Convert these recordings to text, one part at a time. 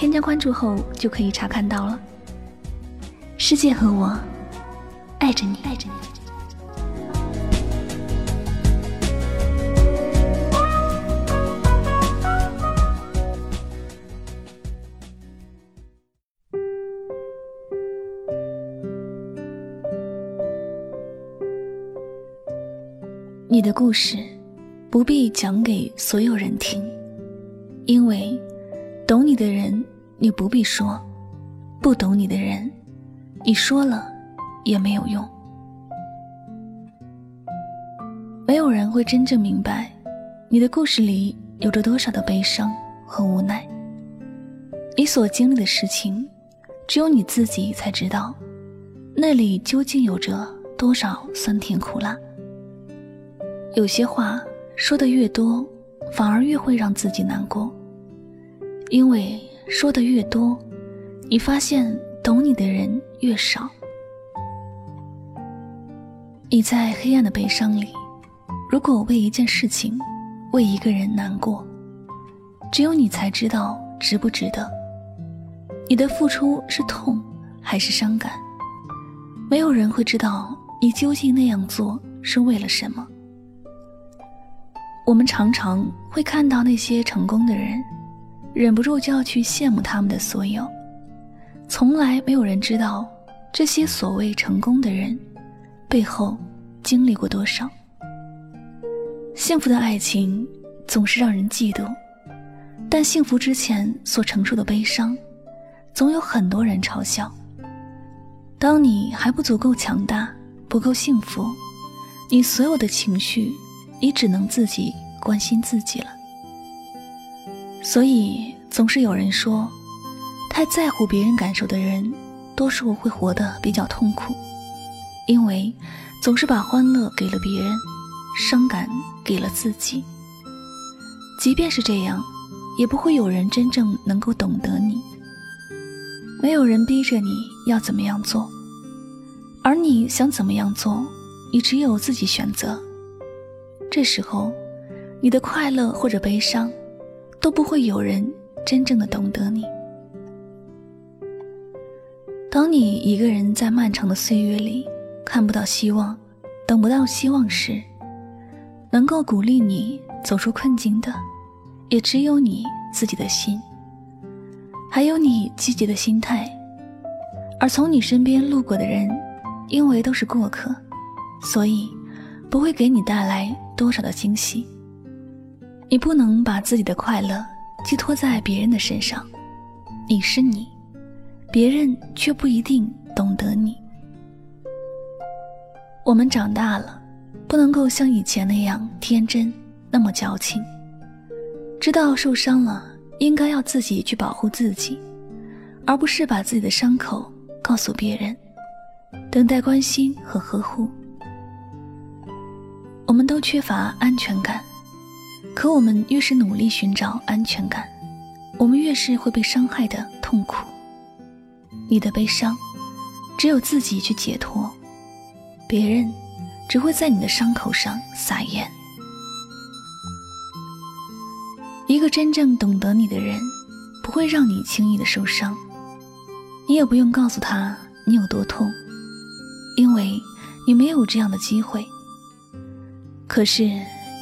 添加关注后就可以查看到了。世界和我爱着你，爱着你。你的故事不必讲给所有人听，因为懂你的人你不必说，不懂你的人你说了也没有用。没有人会真正明白你的故事里有着多少的悲伤和无奈，你所经历的事情，只有你自己才知道，那里究竟有着多少酸甜苦辣。有些话说的越多，反而越会让自己难过，因为说的越多，你发现懂你的人越少。你在黑暗的悲伤里，如果为一件事情、为一个人难过，只有你才知道值不值得。你的付出是痛还是伤感？没有人会知道你究竟那样做是为了什么。我们常常会看到那些成功的人，忍不住就要去羡慕他们的所有。从来没有人知道，这些所谓成功的人，背后经历过多少。幸福的爱情总是让人嫉妒，但幸福之前所承受的悲伤，总有很多人嘲笑。当你还不足够强大，不够幸福，你所有的情绪。你只能自己关心自己了，所以总是有人说，太在乎别人感受的人，多数会活得比较痛苦，因为总是把欢乐给了别人，伤感给了自己。即便是这样，也不会有人真正能够懂得你。没有人逼着你要怎么样做，而你想怎么样做，你只有自己选择。这时候，你的快乐或者悲伤，都不会有人真正的懂得你。当你一个人在漫长的岁月里看不到希望，等不到希望时，能够鼓励你走出困境的，也只有你自己的心，还有你积极的心态。而从你身边路过的人，因为都是过客，所以不会给你带来。多少的惊喜，你不能把自己的快乐寄托在别人的身上。你是你，别人却不一定懂得你。我们长大了，不能够像以前那样天真，那么矫情。知道受伤了，应该要自己去保护自己，而不是把自己的伤口告诉别人，等待关心和呵护。我们都缺乏安全感，可我们越是努力寻找安全感，我们越是会被伤害的痛苦。你的悲伤，只有自己去解脱，别人只会在你的伤口上撒盐。一个真正懂得你的人，不会让你轻易的受伤，你也不用告诉他你有多痛，因为你没有这样的机会。可是，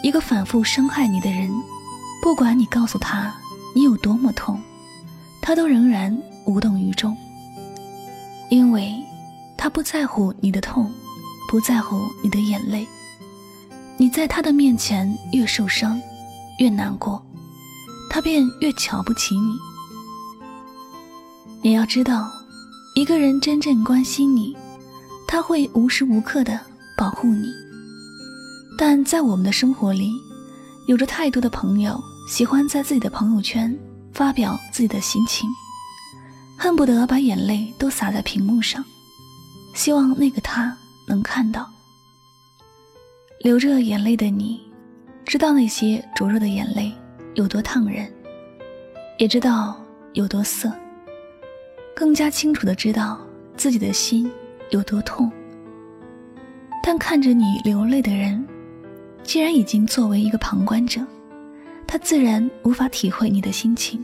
一个反复伤害你的人，不管你告诉他你有多么痛，他都仍然无动于衷，因为他不在乎你的痛，不在乎你的眼泪。你在他的面前越受伤，越难过，他便越瞧不起你。你要知道，一个人真正关心你，他会无时无刻的保护你。但在我们的生活里，有着太多的朋友喜欢在自己的朋友圈发表自己的心情，恨不得把眼泪都洒在屏幕上，希望那个他能看到。流着眼泪的你，知道那些灼热的眼泪有多烫人，也知道有多涩，更加清楚的知道自己的心有多痛。但看着你流泪的人，既然已经作为一个旁观者。他自然无法体会你的心情。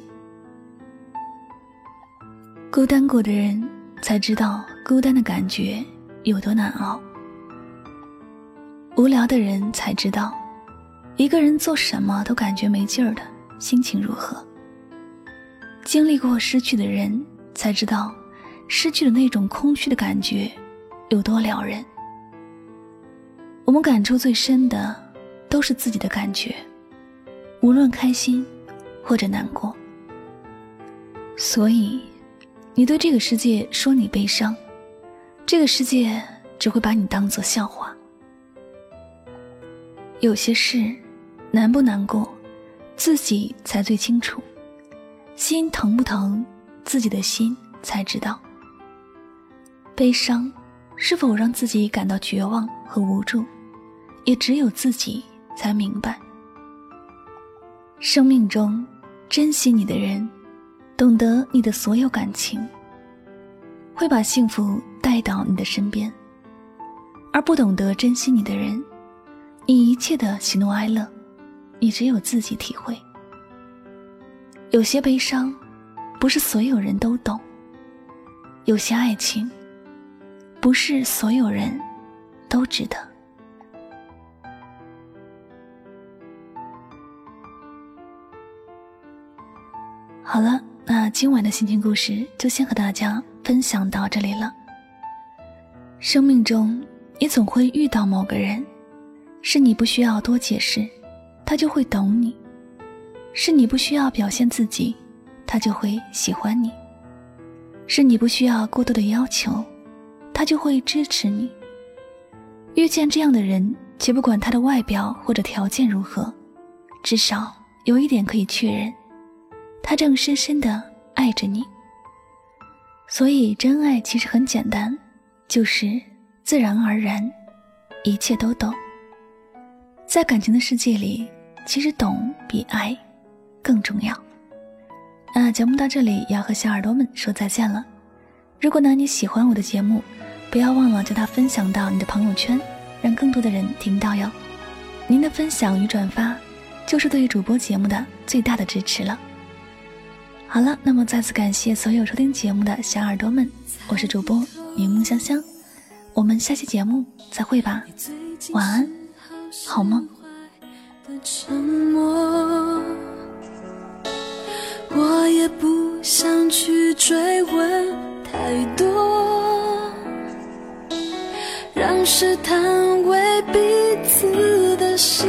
孤单过的人才知道孤单的感觉有多难熬。无聊的人才知道，一个人做什么都感觉没劲儿的心情如何。经历过失去的人才知道，失去的那种空虚的感觉有多撩人。我们感触最深的，都是自己的感觉。无论开心或者难过，所以你对这个世界说你悲伤，这个世界只会把你当做笑话。有些事难不难过，自己才最清楚；心疼不疼，自己的心才知道。悲伤是否让自己感到绝望和无助，也只有自己才明白。生命中，珍惜你的人，懂得你的所有感情，会把幸福带到你的身边；而不懂得珍惜你的人，你一切的喜怒哀乐，你只有自己体会。有些悲伤，不是所有人都懂；有些爱情，不是所有人都值得。好了，那今晚的心情故事就先和大家分享到这里了。生命中，你总会遇到某个人，是你不需要多解释，他就会懂你；是你不需要表现自己，他就会喜欢你；是你不需要过多的要求，他就会支持你。遇见这样的人，且不管他的外表或者条件如何，至少有一点可以确认。他正深深的爱着你，所以真爱其实很简单，就是自然而然，一切都懂。在感情的世界里，其实懂比爱更重要。那节目到这里要和小耳朵们说再见了。如果呢你喜欢我的节目，不要忘了将它分享到你的朋友圈，让更多的人听到哟。您的分享与转发，就是对主播节目的最大的支持了。好了，那么再次感谢所有收听节目的小耳朵们，我是主播柠檬香香，我们下期节目再会吧，晚安，好梦。我也不想去追问太多，让试探为彼此的心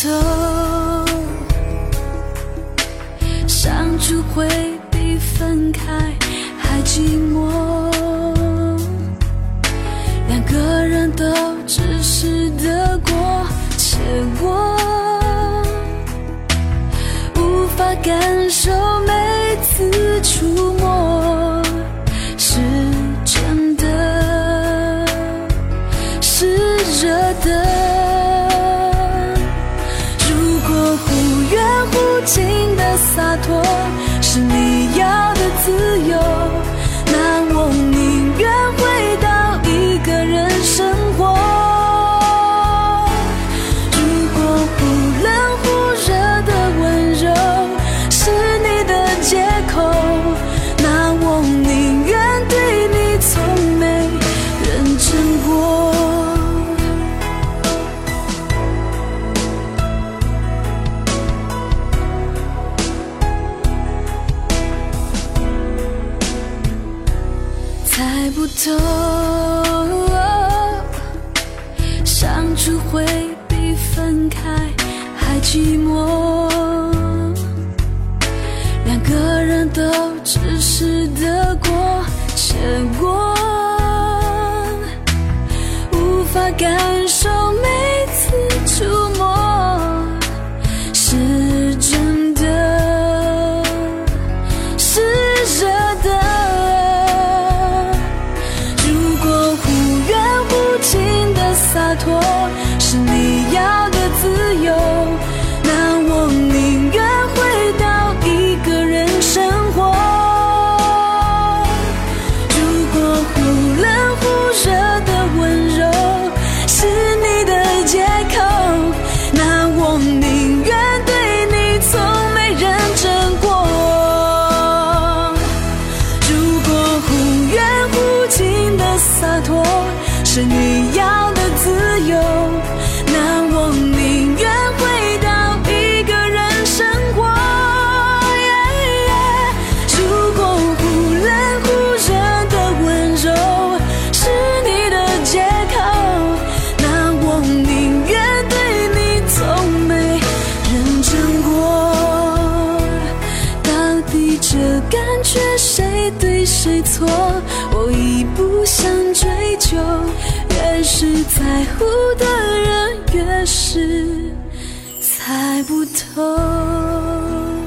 猜不透，相处会比分开还寂寞。两个人都只是得过且过，无法感受每次触摸相处会比分开还寂寞。两个人都只是得过且过，无法感受每次。触追求，越是在乎的人，越是猜不透。